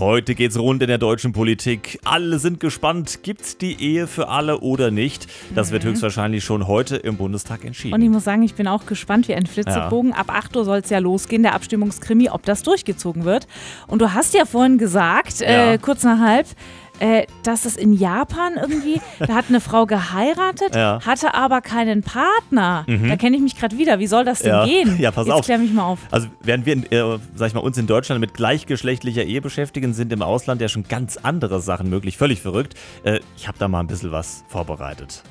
Heute geht's rund in der deutschen Politik. Alle sind gespannt, gibt's die Ehe für alle oder nicht? Das wird höchstwahrscheinlich schon heute im Bundestag entschieden. Und ich muss sagen, ich bin auch gespannt wie ein Flitzebogen. Ab 8 Uhr soll es ja losgehen, der Abstimmungskrimi, ob das durchgezogen wird. Und du hast ja vorhin gesagt, äh, Ja. kurz nach halb, äh, dass es in Japan irgendwie, da hat eine Frau geheiratet, Ja. hatte aber keinen Partner. Da kenne ich mich gerade wieder. Wie soll das denn Ja. gehen? Ja, pass Jetzt auf. klär mich mal auf. Also während wir, äh, sag ich mal, uns in Deutschland mit gleichgeschlechtlicher Ehe beschäftigen, sind im Ausland ja schon ganz andere Sachen möglich. Völlig verrückt. Äh, ich habe da mal ein bisschen was vorbereitet.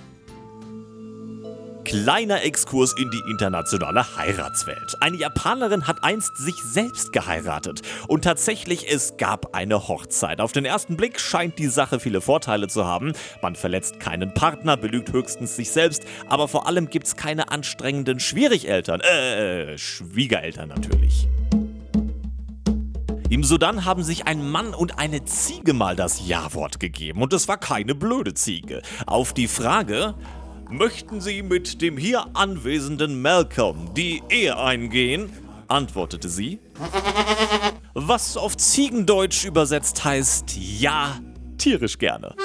Kleiner Exkurs in die internationale Heiratswelt. Eine Japanerin hat einst sich selbst geheiratet. Und tatsächlich, es gab eine Hochzeit. Auf den ersten Blick scheint die Sache viele Vorteile zu haben. Man verletzt keinen Partner, belügt höchstens sich selbst, aber vor allem gibt's keine anstrengenden Schwiegereltern. Äh, Schwiegereltern natürlich. Im Sudan haben sich ein Mann und eine Ziege mal das Ja-Wort gegeben und es war keine blöde Ziege. Auf die Frage, möchten Sie mit dem hier anwesenden Malcolm die Ehe eingehen, antwortete sie, was auf Ziegendeutsch übersetzt heißt, ja, tierisch gerne.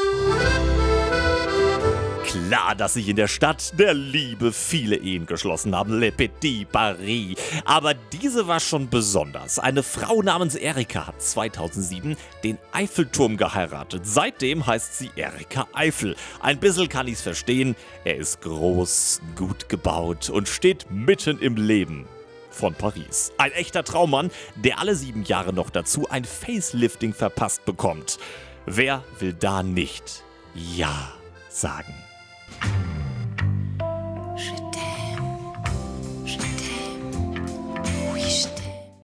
Klar, dass sich in der Stadt der Liebe viele Ehen geschlossen haben. Le Petit Paris. Aber diese war schon besonders. Eine Frau namens Erika hat 2007 den Eiffelturm geheiratet. Seitdem heißt sie Erika Eiffel. Ein bisschen kann ich's verstehen. Er ist groß, gut gebaut und steht mitten im Leben von Paris. Ein echter Traummann, der alle sieben Jahre noch dazu ein Facelifting verpasst bekommt. Wer will da nicht Ja sagen?